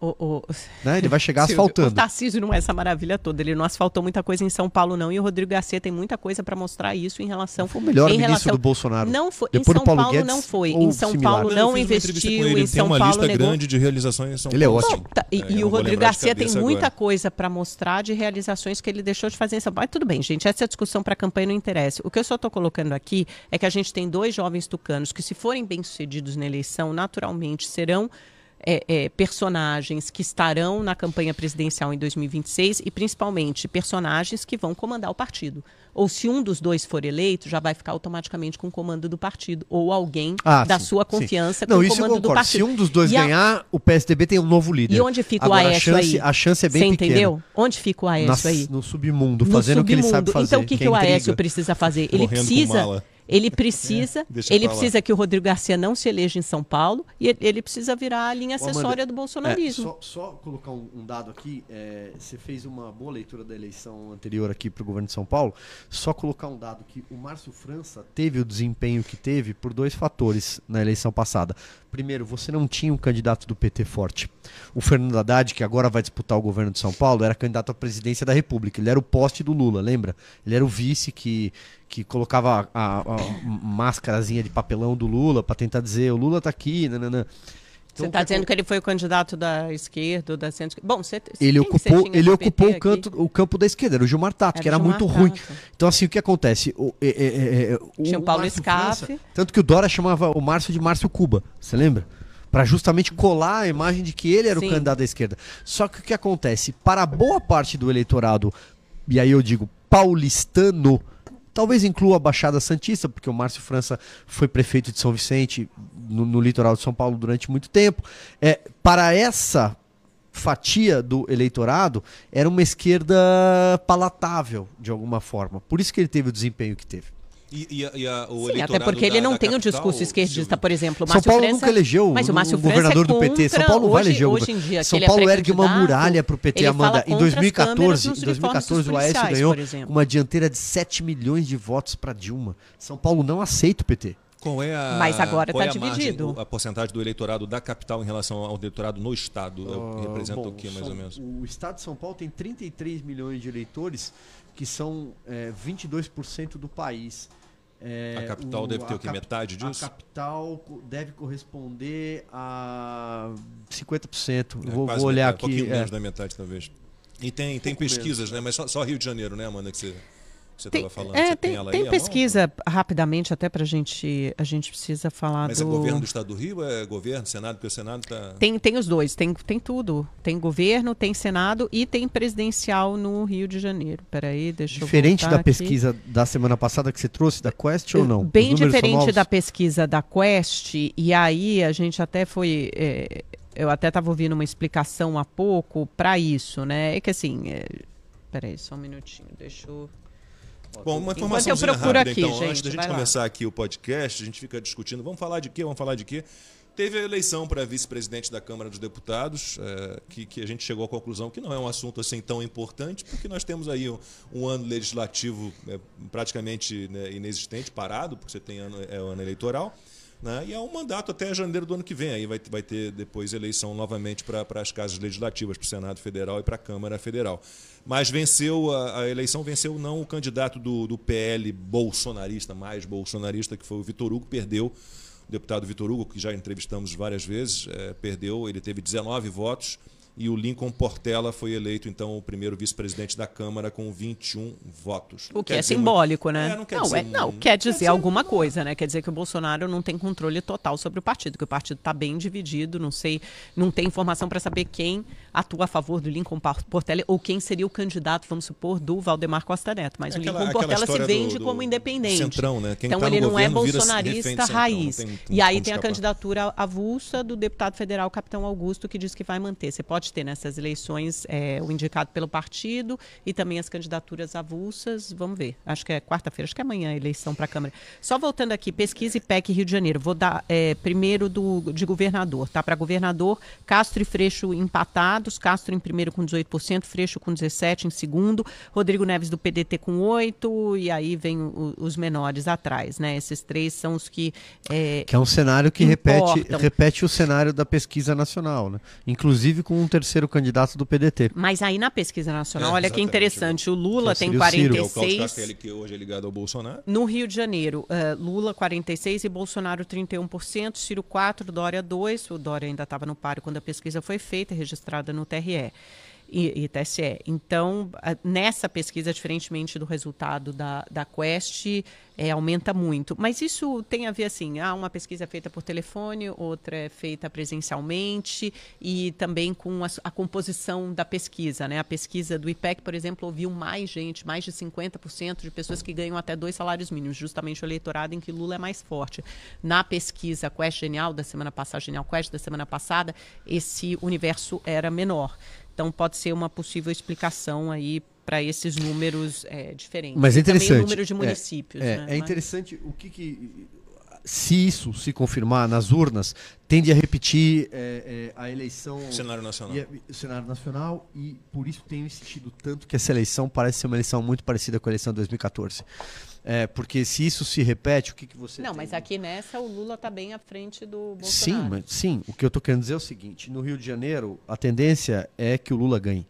O, o- Né, ele vai chegar [laughs] Silvio, O asfaltando. Tarcísio não é essa maravilha toda. Ele não asfaltou muita coisa em São Paulo, não. E o Rodrigo Garcia tem muita coisa para mostrar isso em relação. Foi o melhor em ministro relação- do Bolsonaro. Não foi. Depois em São Paulo Paulo, Guedes, não foi. Em São similar? Paulo não investiu. ele, Em ele tem São uma Paulo lista negou. grande de realizações em São Ele é Paulo. ótimo. Tá, e, É, e o Rodrigo Garcia tem cabeça muita agora. coisa para mostrar de realizações que ele deixou de fazer em São Paulo. Mas tudo bem, gente, essa discussão para a campanha não interessa. O que eu só estou colocando aqui é que a gente tem dois jovens tucanos que, se forem bem-sucedidos na eleição, naturalmente serão é, é, personagens que estarão na campanha presidencial em 2026 e, principalmente, personagens que vão comandar o partido. Ou se um dos dois for eleito, já vai ficar automaticamente com o comando do partido. Ou alguém Ah, da sim, sua sim. confiança Não, com o isso eu comando do partido. Se um dos dois E a- ganhar, o PSDB tem um novo líder. E onde fica Agora, o Aécio a chance, aí? A chance é bem Você pequena. entendeu? Onde fica o Aécio Nas- aí? No submundo, No fazendo o que ele sabe submundo. fazer. Então o que, que, é o. Aécio precisa fazer? Ele Correndo com precisa, mala. Ele precisa, Deixa ele precisa que o Rodrigo Garcia não se eleja em São Paulo e ele- ele precisa virar a linha Ô, Amanda, acessória do É, bolsonarismo. só, só colocar um, um dado aqui, é, você fez uma boa leitura da eleição anterior aqui para o governo de São Paulo. Só colocar um dado que o Márcio França teve o desempenho que teve por dois fatores na eleição passada. Primeiro, você não tinha um candidato do PT forte. O Fernando Haddad, que agora vai disputar o governo de São Paulo, era candidato à presidência da República. Ele era o poste do Lula, lembra? Ele era o vice que, que colocava a, a- a máscarazinha de papelão do Lula para tentar dizer o Lula tá aqui, nananã. Você Então, está o que dizendo que ele foi o candidato da esquerda da centro Bom, você, ele você ocupou, tinha ele ocupou o, canto, o campo da esquerda, era o Gilmar Tato, Era que era Gilmar muito ruim. Tato. Então, assim, o que acontece? O, é, é, é, é, o Tinha o Paulo Márcio Scaff. França- tanto que o Dória chamava o Márcio de Márcio Cuba, você lembra? Para justamente colar a imagem de que ele era Sim. o candidato da esquerda. Só que o que acontece? Para boa parte do eleitorado, e aí eu digo paulistano, talvez inclua a Baixada Santista, porque o Márcio França foi prefeito de São Vicente, no, no litoral de São Paulo, durante muito tempo. É, para essa fatia do eleitorado, era uma esquerda palatável, de alguma forma. Por isso que ele teve o desempenho que teve. E, e e a- o Sim, até porque ele da- não da tem o capital, discurso esquerdista, por exemplo. O São Márcio Paulo França, nunca elegeu mas o um- Márcio um França governador é do PT. São Paulo não vai hoje, eleger o hoje em dia, São Paulo é ergue uma muralha pro PT, ele Amanda. Em contra as 2014, câmeras em nos 2014 o Aécio ganhou uma dianteira de 7 milhões de votos para Dilma. São Paulo não aceita o PT. Qual é a, Mas agora qual tá é a margem, dividido. o- a porcentagem do eleitorado da capital em relação ao eleitorado no estado? Representa Ah, Bom, o que, mais São- ou menos? O estado de São Paulo tem 33 milhões de eleitores, que são é, 22% do país. É, A capital deve ter o quê? cap- Metade disso? A capital deve corresponder a 50%. É, vou, vou olhar metade, Um aqui. pouquinho é. menos da metade, talvez. E tem, tem pesquisas, né? Mas só, só Rio de Janeiro, né, Amanda, que você que você Tem, estava falando. é, Você tem, ela tem mão? pesquisa rapidamente até pra gente. A gente precisa falar Mas do. é governo do estado do Rio? É governo, Senado? Porque o Senado está... Tem, tem os dois, tem, tem tudo. Tem governo, tem Senado e tem presidencial no Rio de Janeiro. Peraí, deixa Diferente eu da voltar aqui. pesquisa da semana passada que você trouxe, da Quest ou não? Bem diferente da pesquisa da Quest, e aí a gente até foi. é, eu até estava ouvindo uma explicação há pouco para isso, né? É que assim. É, peraí, só um minutinho, deixa eu. Bom, uma informação rápida, aqui, então. gente, Antes da gente vai lá. começar aqui o podcast, a gente fica discutindo, vamos falar de quê? Vamos falar de quê? Teve a eleição para vice-presidente da Câmara dos Deputados, eh, que, que a gente chegou à conclusão que não é um assunto assim tão importante, porque nós temos aí um, um ano legislativo eh, praticamente né, inexistente, parado, porque você tem ano, é o ano eleitoral. Né? E é um mandato até janeiro do ano que vem. Aí vai, vai ter depois eleição novamente para as casas legislativas, para o Senado Federal e para a Câmara Federal. Mas venceu a, a eleição, venceu não o candidato do, do PL bolsonarista, mais bolsonarista, que foi o Vitor Hugo, perdeu. O deputado Vitor Hugo, que já entrevistamos várias vezes, eh, perdeu, ele teve 19 votos. E o Lincoln Portela foi eleito, então, o primeiro vice-presidente da Câmara com 21 votos. O que quer é dizer simbólico, né? É, não quer não, dizer é- não, quer dizer alguma coisa, né? Quer dizer que o Bolsonaro não tem controle total sobre o partido, que o partido está bem dividido, não sei, não tem informação para saber quem atua a favor do Lincoln Por- Portela ou quem seria o candidato, vamos supor, do Valdemar Costa Neto. Mas É o aquela- Lincoln aquela Portela se vende do- do como independente. centrão, né? Quem então tá ele não é bolsonarista centrão, raiz. tem- não e aí tem a escapar. candidatura avulsa do deputado federal Capitão Augusto, que diz que vai manter. Você pode pode ter nessas eleições é, o indicado pelo partido e também as candidaturas avulsas. Vamos ver. Acho que é quarta-feira, acho que é amanhã a eleição para a Câmara. Só voltando aqui, pesquisa e PEC Rio de Janeiro. Vou dar é, primeiro do, de governador. Tá? Para governador, Castro e Freixo empatados. Castro em primeiro com 18%, Freixo com 17% em segundo. Rodrigo Neves do PDT com 8% e aí vem o, os menores atrás. Né? Esses três são os que. É, que é um cenário que repete, repete o cenário da pesquisa nacional, né? inclusive com terceiro candidato do PDT. Mas aí na pesquisa nacional, é, olha que interessante, o Lula tem 46. É o que hoje é ligado ao Bolsonaro. No Rio de Janeiro, uh, Lula 46 e Bolsonaro 31%, Ciro 4, Dória 2. O Dória ainda estava no páreo quando a pesquisa foi feita, registrada no TRE e, e TSE. Então, nessa pesquisa, diferentemente do resultado da, da Quest, é, aumenta muito. Mas isso tem a ver assim, ah, uma pesquisa feita por telefone, outra é feita presencialmente e também com a, a composição da pesquisa. Né? A pesquisa do IPEC, por exemplo, ouviu mais gente, mais de 50% de pessoas que ganham até dois salários mínimos, justamente o eleitorado em que Lula é mais forte. Na pesquisa Quest Genial da semana passada, Genial Quest da semana passada, esse universo era menor. Então pode ser uma possível explicação aí para esses números é, diferentes. Mas é interessante. também o número de municípios. É, né? é, é interessante o que, que, se isso se confirmar nas urnas, tende a repetir é, é, a eleição. O cenário nacional. E, o cenário nacional, e por isso tenho insistido tanto que essa eleição parece ser uma eleição muito parecida com a eleição de 2014. É, porque se isso se repete, o que, que você. Não, tem? mas aqui nessa o Lula está bem à frente do Bolsonaro. Sim, mas, sim. O que eu estou querendo dizer é o seguinte: no Rio de Janeiro, a tendência é que o Lula ganhe.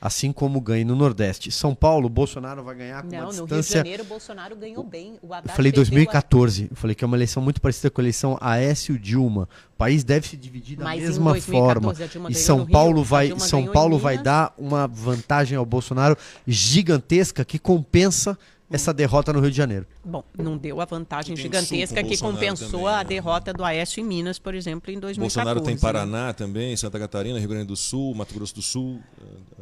Assim como ganhe no Nordeste. São Paulo, Bolsonaro vai ganhar com Não, uma distância... no Rio de Janeiro, Bolsonaro ganhou bem. O eu falei 2014. A... Eu falei que é uma eleição muito parecida com a eleição Aécio-Dilma. O país deve se dividir da Mas mesma 2014, forma. E São Paulo vai, São Paulo vai dar uma vantagem ao Bolsonaro gigantesca que compensa essa derrota no Rio de Janeiro? Bom, não deu a vantagem gigantesca que compensou também, a né? derrota do Aécio em Minas, por exemplo, em 2014. Bolsonaro tem Paraná né? também, Santa Catarina, Rio Grande do Sul, Mato Grosso do Sul.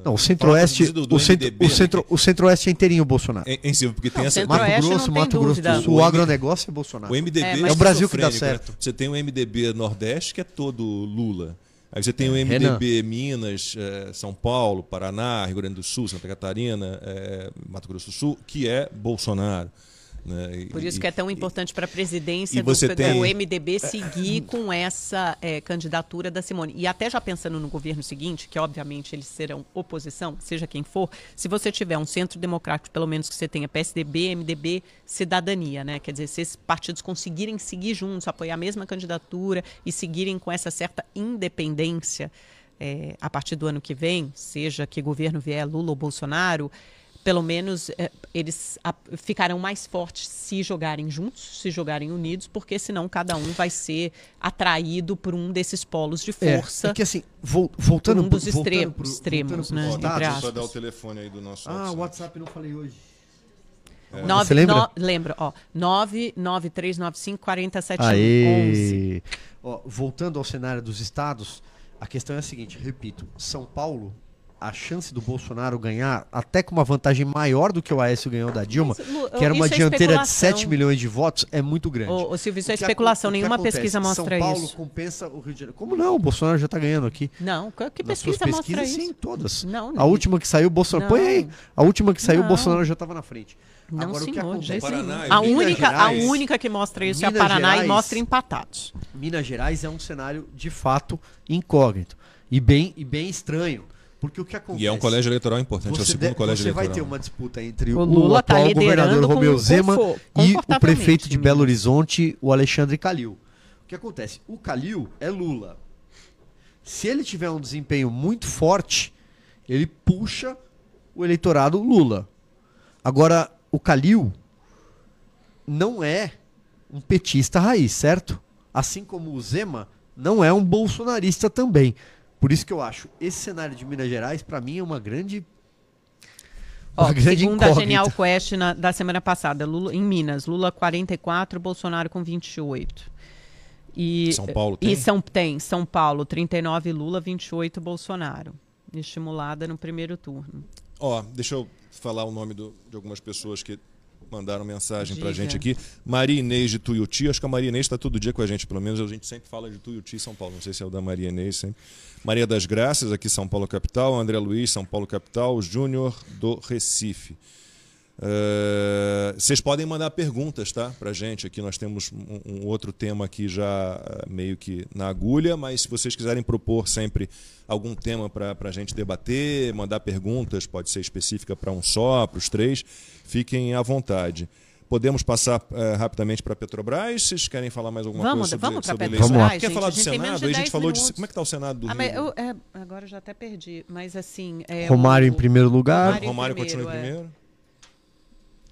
Não, o Centro-Oeste, o, centro, o, centro, o Centro-Oeste é inteirinho Bolsonaro. Em, em cima, porque tem não, essa Mato Grosso, Mato Grosso do Sul, o, o agronegócio é Bolsonaro. O MDB é, é o Brasil que dá né? certo. Né? Você tem o MDB Nordeste que é todo Lula. Aí você tem o MDB Renan. Minas, é, São Paulo, Paraná, Rio Grande do Sul, Santa Catarina, é, Mato Grosso do Sul, que é Bolsonaro. Né? Por isso que é tão importante para a presidência do, tem... MDB seguir com essa é, candidatura da Simone. E até já pensando no governo seguinte, que obviamente eles serão oposição, seja quem for, se você tiver um centro democrático, pelo menos que você tenha PSDB, MDB, cidadania, né? Quer dizer, se esses partidos conseguirem seguir juntos, apoiar a mesma candidatura e seguirem com essa certa independência é, a partir do ano que vem, seja que governo vier Lula ou Bolsonaro, pelo menos é, eles a, ficarão mais fortes se jogarem juntos, se jogarem unidos, porque senão cada um vai ser atraído por um desses polos de é, força. É, é que assim, vo, voltando um dos pro, extremos, pro, extremos né? Deixa eu dar o telefone aí do nosso Ah, WhatsApp. o WhatsApp não falei hoje. É. Nove, Você lembra? No, lembro, ó. 993954711. Ó, voltando ao cenário dos estados, a questão é a seguinte, repito, São Paulo a chance do Bolsonaro ganhar, até com uma vantagem maior do que o Aécio ganhou da Dilma, Mas, que era uma é dianteira de 7 milhões de votos, é muito grande. Ô, ô Silvio, isso é especulação, nenhuma pesquisa mostra isso. São Paulo isso. compensa o Rio de Janeiro. Como não? O Bolsonaro já está ganhando aqui. Não, que pesquisa mostra pesquisas, isso? Sim, todas. Não, não. A última que saiu, o Bolsonaro. Põe aí. A última que saiu, o Bolsonaro já estava na frente. Não, Agora, senhor, o que? Paraná, a, única, Gerais, a única que mostra isso Minas é a Paraná Gerais, e mostra empatados. Minas Gerais é um cenário, de fato, incógnito. E bem, e bem estranho. Porque o que acontece? E é um colégio eleitoral importante, é o segundo de, colégio você eleitoral. Você vai ter uma disputa entre o, Lula o tá atual governador Romeu Zema e o prefeito de Belo Horizonte, o Alexandre Calil. O que acontece? O Calil é Lula. Se ele tiver um desempenho muito forte, ele puxa o eleitorado Lula. Agora, o Calil não é um petista raiz, certo? Assim como o Zema não é um bolsonarista também. Por isso que eu acho, esse cenário de Minas Gerais, para mim, é uma grande. Ó, grande segundo incógnita. a Genial Quest na, da semana passada, Lula, em Minas, Lula 44, Bolsonaro com 28. E, São Paulo tem? E São, tem, São Paulo, 39 Lula, 28 Bolsonaro. Estimulada no primeiro turno. Ó, deixa eu falar o nome do, de algumas pessoas que mandaram mensagem pra Diga. gente aqui. Maria Inês de Tuiuti, acho que a Maria Inês está todo dia com a gente, pelo menos a gente sempre fala de Tuiuti e São Paulo. Não sei se é o da Maria Inês sempre. Maria das Graças, aqui São Paulo Capital. André Luiz, São Paulo Capital. Júnior do Recife. Eh, Vocês podem mandar perguntas, tá? Pra gente. Aqui nós temos um, um outro tema aqui já eh, meio que na agulha, mas se vocês quiserem propor sempre algum tema para a gente debater, mandar perguntas, pode ser específica para um só, para os três, fiquem à vontade. Podemos passar eh, rapidamente para a Petrobras? Vocês querem falar mais alguma Vamos- coisa sobre, vamos sobre a Petrobras, eleição? Quer falar a do gente tem menos Senado? de Aí a gente 10 falou de. minutos. Como é que está o Senado do Ah, Rio? mas eu, é, agora eu já até perdi, mas assim. É, Romário o- em primeiro lugar. Romário em Romário primeiro, continua em é.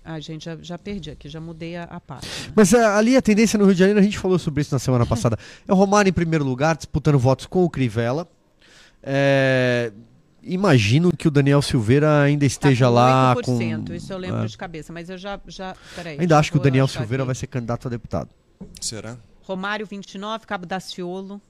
Ah, gente, já, já perdi aqui, já mudei a, a página. Mas é, ali a tendência no Rio de Janeiro, a gente falou sobre isso na semana [laughs] passada. É o Romário em primeiro lugar, disputando votos com o Crivella. É, imagino que o Daniel Silveira ainda esteja tá com lá 8%, com. isso eu lembro é. de cabeça, mas eu já. já peraí, Ainda acho que o Daniel Silveira aqui. vai ser candidato a deputado. Será? Romário 29, Cabo Daciolo.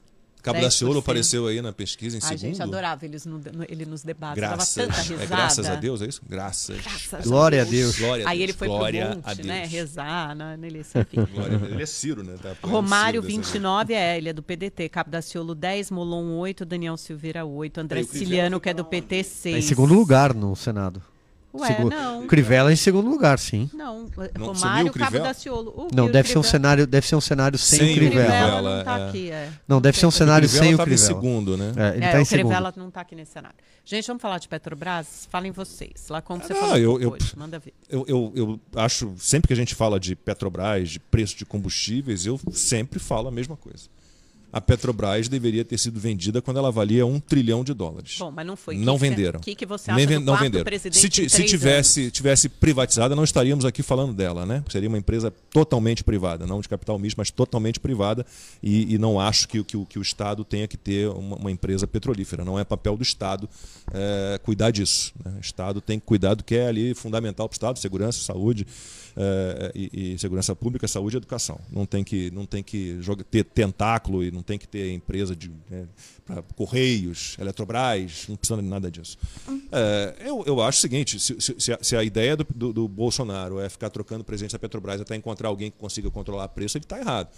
Cabo 10%. Daciolo apareceu aí na pesquisa em Ai, segundo? gente, adorava eles no, no- ele nos debates. Graças, Dava tanta risada. é graças a Deus, é isso? Graças. Graças Glória a Deus. Glória a Aí Deus. ele foi Glória pro a monte, né? Deus. Rezar na, na eleição. [laughs] A Deus. Ele é Ciro, né? Tá apoiando Romário, Ciro dessa vez. 29, é, ele é do PDT. Cabo Daciolo, 10. Molon, 8. Daniel Silveira, 8. André Ciliano, que é do PT, 6. Tá em segundo lugar no Senado. Ué, Segundo- não. O Crivella em segundo lugar, sim. Não, Não, Romário, o Cabo? Daciolo. O- Não, deve ser um cenário, deve ser um cenário sem, Sem o Crivella. Crivella Crivella, não tá é. aqui, é. Não, deve ser um cenário Crivella sem o Crivella. segundo, né? É, ele é, tá em o segundo. Crivella não tá aqui nesse cenário. Gente, vamos falar de Petrobras? Falem vocês. Lá como você Ah, falou eu- eu- hoje. Manda ver. Eu, eu, eu acho, sempre que a gente fala de Petrobras, de preço de combustíveis, eu sempre falo a mesma coisa. A Petrobras deveria ter sido vendida quando ela valia um trilhão de dólares. Bom, mas não foi. não Que venderam. O que, que você Nem acha do não venderam. presidente Se, se tivesse, anos? tivesse privatizada, não estaríamos aqui falando dela, né? Seria uma empresa totalmente privada, não de capital misto, mas totalmente privada. E, e não acho que, o- que, o- que o Estado tenha que ter uma, uma empresa petrolífera. Não é papel do Estado eh, cuidar disso. né? O Estado tem que cuidar do que é ali fundamental para o Estado: segurança, saúde. Eh, e, e segurança pública, saúde e educação. Não tem que, não tem que joga- ter tentáculo e não tem que ter empresa de né, Correios, Eletrobras, não precisa de nada disso. É, eu, eu acho o seguinte: se, se- a, se a ideia do, do- do Bolsonaro é ficar trocando presidente da Petrobras até encontrar alguém que consiga controlar o preço, ele está errado.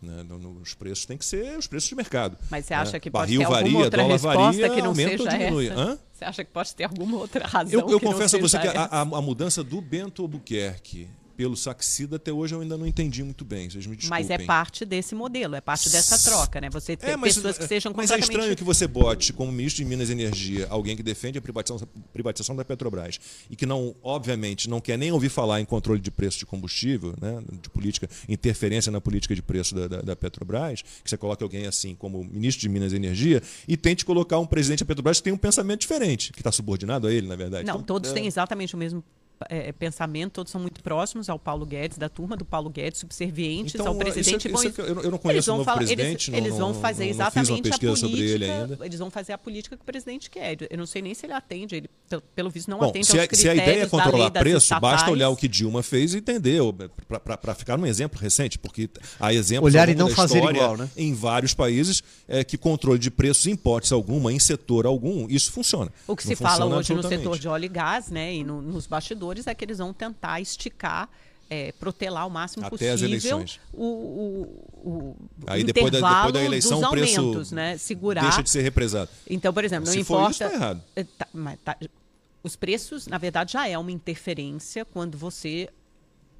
né? Os preços têm que ser os preços de mercado. Mas você né? acha que pode ter alguma varia, outra dólar resposta varia, que não aumenta ou seja diminui. essa? Hã? Você acha que pode ter alguma outra razão Eu, eu confesso a você seja que a, essa? a- a mudança do Bento Albuquerque pelo Saxida até hoje eu ainda não entendi muito bem. Vocês me desculpem. Mas é parte desse modelo, é parte dessa troca, né? Você ter É, mas, pessoas que sejam mas é completamente... estranho que você bote como ministro de Minas e Energia alguém que defende a privatização, privatização da Petrobras e que não, obviamente, não quer nem ouvir falar em controle de preço de combustível, né, de política, interferência na política de preço da, da- da Petrobras, que você coloque alguém assim como ministro de Minas e Energia e tente colocar um presidente da Petrobras que tem um pensamento diferente, que está subordinado a ele, na verdade. Não, Então, todos é, têm exatamente o mesmo é, pensamento, todos são muito próximos ao Paulo Guedes, da turma do Paulo Guedes, subservientes Então, ao isso é- presidente. e vão- isso é que eu- eu não conheço o novo falar- presidente, Eles, não- eles vão fazer não- não fiz uma exatamente a política. ele ainda. Eles vão fazer a política que o presidente quer. Eu não sei nem se ele atende. Ele, pelo, visto, não Bom, atende se aos a, se a ideia é controlar preço, basta olhar o que Dilma fez e entender, para ficar um exemplo recente, porque há exemplos Olhar e não fazer igual, né? em vários países é, que controle de preços, em hipótese alguma, em setor algum, isso funciona. O que Não se fala hoje no setor de óleo e gás, né, e no- nos bastidores, é que eles vão tentar esticar, é, protelar o máximo Até possível as eleições. o, o, o Aí depois da, intervalo depois da eleição dos o preço aumentos, né, segurar. deixa de ser represado. Então, por exemplo, não Se for importa. isso, tá errado. É, tá, mas tá- os preços, na verdade, já é uma interferência quando você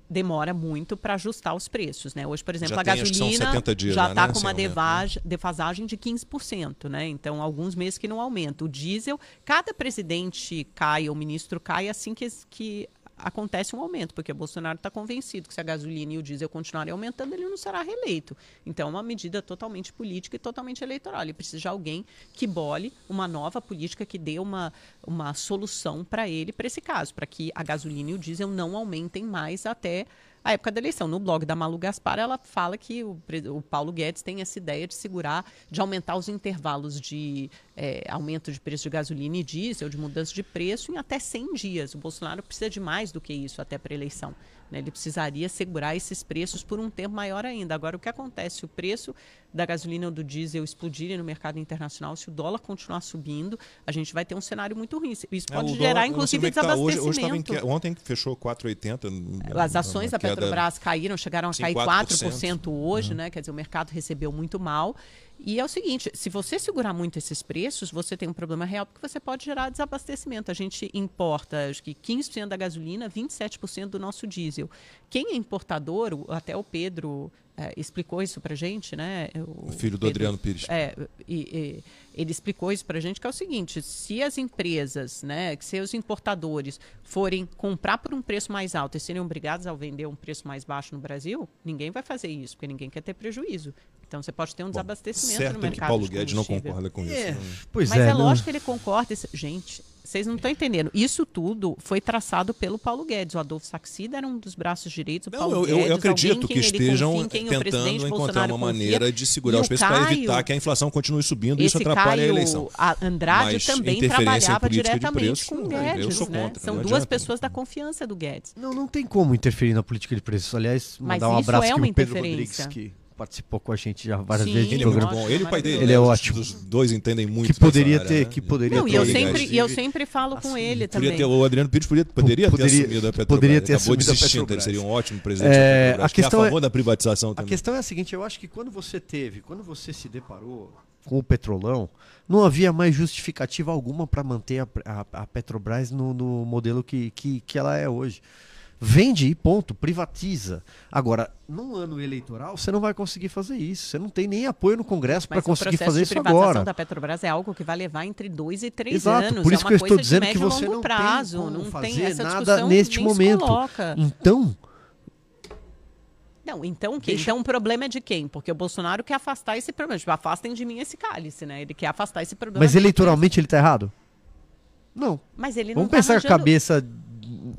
demora muito para ajustar os preços, né? Hoje, por exemplo, Já a tem, gasolina 70 dias já está né, com sem uma aumento, né? defasagem de 15%, né? Então, alguns meses que não aumenta. O diesel, cada presidente cai, ou ministro cai, assim que, que acontece um aumento, porque o Bolsonaro está convencido que se a gasolina e o diesel continuarem aumentando, ele não será reeleito. Então, é uma medida totalmente política e totalmente eleitoral. Ele precisa de alguém que bole uma nova política que dê uma, uma solução para ele, para esse caso, para que a gasolina e o diesel não aumentem mais até a época da eleição. No blog da Malu Gaspar, ela fala que o, o Paulo Guedes tem essa ideia de segurar, de aumentar os intervalos de eh, aumento de preço de gasolina e diesel, de mudança de preço, em até 100 dias. O Bolsonaro precisa de mais do que isso até para a eleição. Né? Ele precisaria segurar esses preços por um tempo maior ainda. Agora, o que acontece? O preço da gasolina ou do diesel explodirem no mercado internacional, se o dólar continuar subindo, a gente vai ter um cenário muito ruim. Isso É, pode o gerar, dólar, inclusive, tá, hoje, desabastecimento. hoje ontem fechou 4,80. As ações da Petrobras caíram, chegaram a Sim, cair 4%. 4% hoje, né? Quer dizer, o mercado recebeu muito mal. E é o seguinte, se você segurar muito esses preços, você tem um problema real, porque você pode gerar desabastecimento. A gente importa, acho que 15% da gasolina, 27% do nosso diesel. Quem é importador, o- até o Pedro eh, explicou isso pra gente, né? O filho do Adriano Pires. É, e, e ele explicou isso pra gente, que é o seguinte, se as empresas, né, que se os importadores forem comprar por um preço mais alto e serem obrigados a vender um preço mais baixo no Brasil, ninguém vai fazer isso, porque ninguém quer ter prejuízo. Então você pode ter um desabastecimento certo no é que mercado. Paulo de Guedes não concorda com isso. É, né? pois Mas é. é, não- lógico que ele concorda. Gente, vocês não estão entendendo. Isso tudo foi traçado pelo Paulo Guedes. O Adolfo Saxida era um dos braços direitos. O Não, Paulo eu, eu- Guedes, eu acredito que estejam confia, o tentando encontrar Bolsonaro uma confia. maneira de segurar E os o preços para evitar que a inflação continue subindo e isso atrapalhe Caio a eleição. a- Andrade Mas também trabalhava diretamente preço, com o Guedes. sou né? contra, São duas adianta. pessoas da confiança do Guedes. Não, não tem como interferir na política de preços. Aliás, Mas mandar um isso abraço é uma pro Pedro Rodrigues, interferência. que participou com a gente já várias Sim, vezes Ele é muito programa. bom. Ele e o pai dele. Ele é né? Ótimo. Os dois entendem muito. Que poderia área, ter, né? que poderia Não, ter. e eu sempre, e eu sempre falo com ele Poderia também. ter, o Adriano Pires poderia, poderia, Poderia- ter assumido a Petrobras. poderia ter Ele acabou assumido a desistindo, Ele Petrobras. seria um ótimo presidente É, da Petrobras. a que é questão a é- favor da privatização A também. questão é a seguinte, eu acho que quando você teve, quando você se deparou com o petrolão, não havia mais justificativa alguma para manter a, a- a Petrobras no, no modelo que, que, que ela é hoje. Vende e ponto, privatiza. Agora, num ano eleitoral, você não vai conseguir fazer isso. Você não tem nem apoio no Congresso para Mas o conseguir processo fazer de isso privatização agora. da Petrobras é algo que vai levar entre dois e três Exato, anos. por é isso uma que eu estou coisa de dizendo que médio você longo não prazo. tem não fazer tem essa nada neste momento. Então, Não, então? Deixa- Então o problema é de quem? Porque o Bolsonaro quer afastar esse problema. Tipo, afastem de mim esse cálice, né? Ele quer afastar esse problema. mas de eleitoralmente ele está errado? Não. Mas ele não Vamos tá pensar com a arranjando- cabeça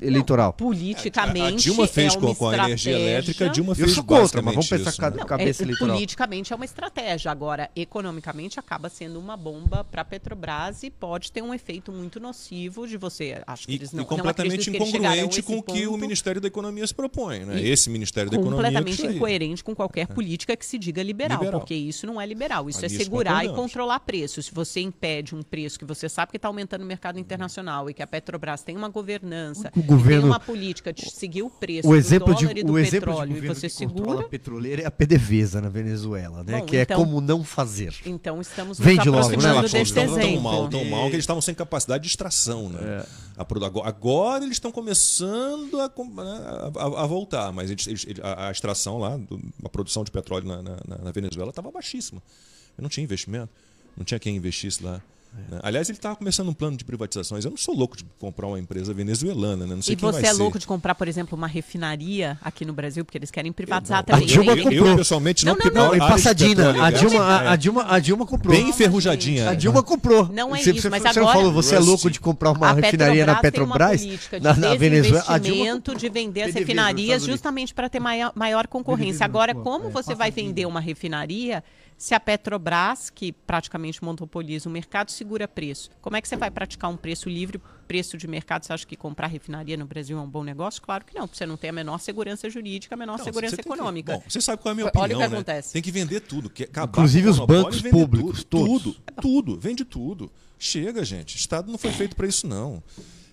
eleitoral. Politicamente. A Dilma fez é com, uma com a energia estratégia- elétrica, a Dilma Eu fez sou contra, mas vamos pensar isso, cada- né? Não, cabeça é, eleitoral. politicamente é uma estratégia. Agora, economicamente, acaba sendo uma bomba para a Petrobras e pode ter um efeito muito nocivo de você. Acho que E, eles e não, não completamente a incongruente com o que o. Ministério da Economia se propõe. Né? E Esse Ministério da Economia. completamente incoerente com qualquer política que se diga liberal, Liberal. porque isso não é liberal. Isso é segurar e controlar preços. Se você impede um preço que você sabe que está aumentando no mercado internacional e que a Petrobras tem uma governança, O e governo- tem uma política de seguir o preço O do exemplo de, dólar e do o exemplo de petróleo e governo você que controla segura, a petroleira é a PDVSA na Venezuela, né? Bom, que então- é como não fazer. então estamos Vende nos logo, né, desse Estavam exemplo. tão mal, tão mal que eles estavam sem capacidade de extração, né? Produ- Agora, eles estão começando a, né, a- a- a voltar, mas eles- a, a extração lá, do- a produção de petróleo na, na- na Venezuela estava baixíssima. Não tinha investimento, não tinha quem investisse lá. Né? Aliás, ele estava começando um plano de privatizações. Eu não sou louco de comprar uma empresa venezuelana, né? Não sei E quem você vai é ser. louco de comprar, por exemplo, uma refinaria aqui no Brasil, porque eles querem privatizar Não, também. A Dilma eu, comprou. eu, pessoalmente não, Não, porque não, Não, em Passadina, a e Dilma, é a, a Dilma, a Dilma comprou. bem enferrujadinha. A Dilma comprou. Não é você, isso, você, mas você agora- falou, você é louco de comprar uma a refinaria na Petrobras? tem uma na, na Venezuela. A Dilma de vender as refinarias justamente para ter maior, maior concorrência. Agora, como é, você vai vender uma refinaria se a Petrobras, que praticamente monopoliza o mercado, segura preço? Como é que você vai praticar um preço livre, preço de mercado? Você acha que comprar refinaria no Brasil é um bom negócio? Claro que não, porque você não tem a menor segurança jurídica, a menor Não, segurança tem que- econômica. bom, você sabe qual é a minha Olha opinião, o que né? acontece. Tem que vender tudo. Que, acabar Inclusive os bancos públicos, tudo, todos. Tudo, tudo, vende tudo. Chega, gente. O Estado não foi feito para isso, não.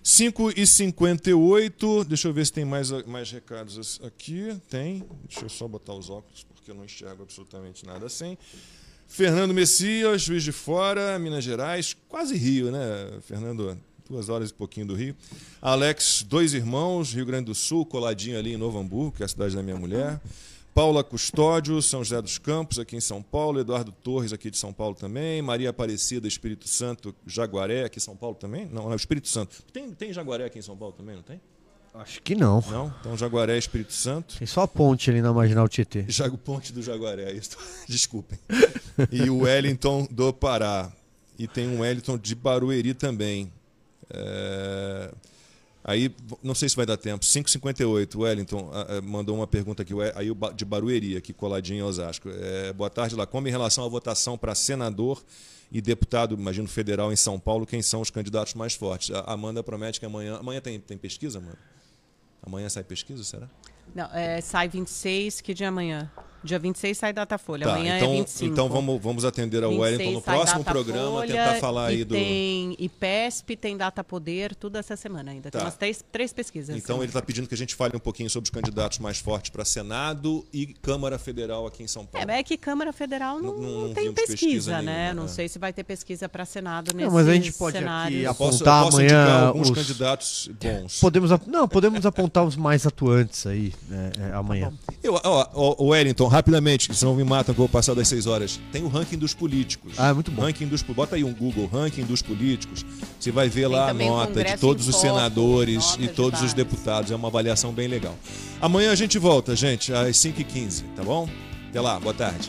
5 e 58 Deixa eu ver se tem mais, mais recados aqui. Tem. Deixa eu só botar os óculos, porque eu não enxergo absolutamente nada assim. Fernando Messias, Juiz de Fora, Minas Gerais, quase Rio, né, Fernando? Duas horas e pouquinho do Rio. Alex, dois irmãos, Rio Grande do Sul, coladinho ali em Novo Hamburgo, que é a cidade da minha mulher. Paula Custódio, São José dos Campos, aqui em São Paulo. Eduardo Torres, aqui de São Paulo também. Maria Aparecida, Espírito Santo, Jaguaré, aqui em São Paulo também? Não, não, Espírito Santo. Tem, tem Jaguaré aqui em São Paulo também, não tem? Acho que não. Não? Então Jaguaré, Espírito Santo. Tem só a ponte ali na Marginal Tietê. Jago Ponte do Jaguaré, isso. [laughs] Desculpem. E o Wellington do Pará. E tem um Wellington de Barueri também. É, Aí, não sei se vai dar tempo. 5h58, o Wellington ah, ah, mandou uma pergunta aqui, aí o de Barueri, aqui coladinho em Osasco. É, boa tarde, Lacombe. Em relação à votação para senador e deputado, imagino, federal em São Paulo, quem são os candidatos mais fortes? A Amanda promete que amanhã. Amanhã tem, tem pesquisa, Amanda? Amanhã sai pesquisa, será? Não, é, sai 26, que dia é amanhã? Dia 26 sai Datafolha, Tá, amanhã então, é 25. então vamos, vamos atender ao 26 Wellington no próximo programa, tentar falar aí do. Tem IPESP, tem Data Poder, tudo essa semana ainda. Tá. Tem umas três, três pesquisas. Então ele está pedindo que a gente fale um pouquinho sobre os candidatos mais fortes para Senado e Câmara Federal aqui em São É, Paulo. mas é que Câmara Federal não, Não- não- tem pesquisa, pesquisa né? nenhuma, não é. sei se vai ter pesquisa para Senado nesse Não, mas a gente pode aqui Eu posso, eu apontar posso amanhã alguns os- candidatos bons. Podemos, não, podemos apontar os mais atuantes aí né, é, amanhã. Eu, ó, ó, o Wellington, rapidamente, senão me matam que eu vou passar das seis horas. Tem o ranking dos políticos. Ah, muito bom. Ranking dos, bota aí um Google, ranking dos políticos. Você vai ver Tem lá a nota de todos os senadores e de todos os deputados. É uma avaliação bem legal. Amanhã a gente volta, gente, às 5h15, tá bom? Até lá, boa tarde.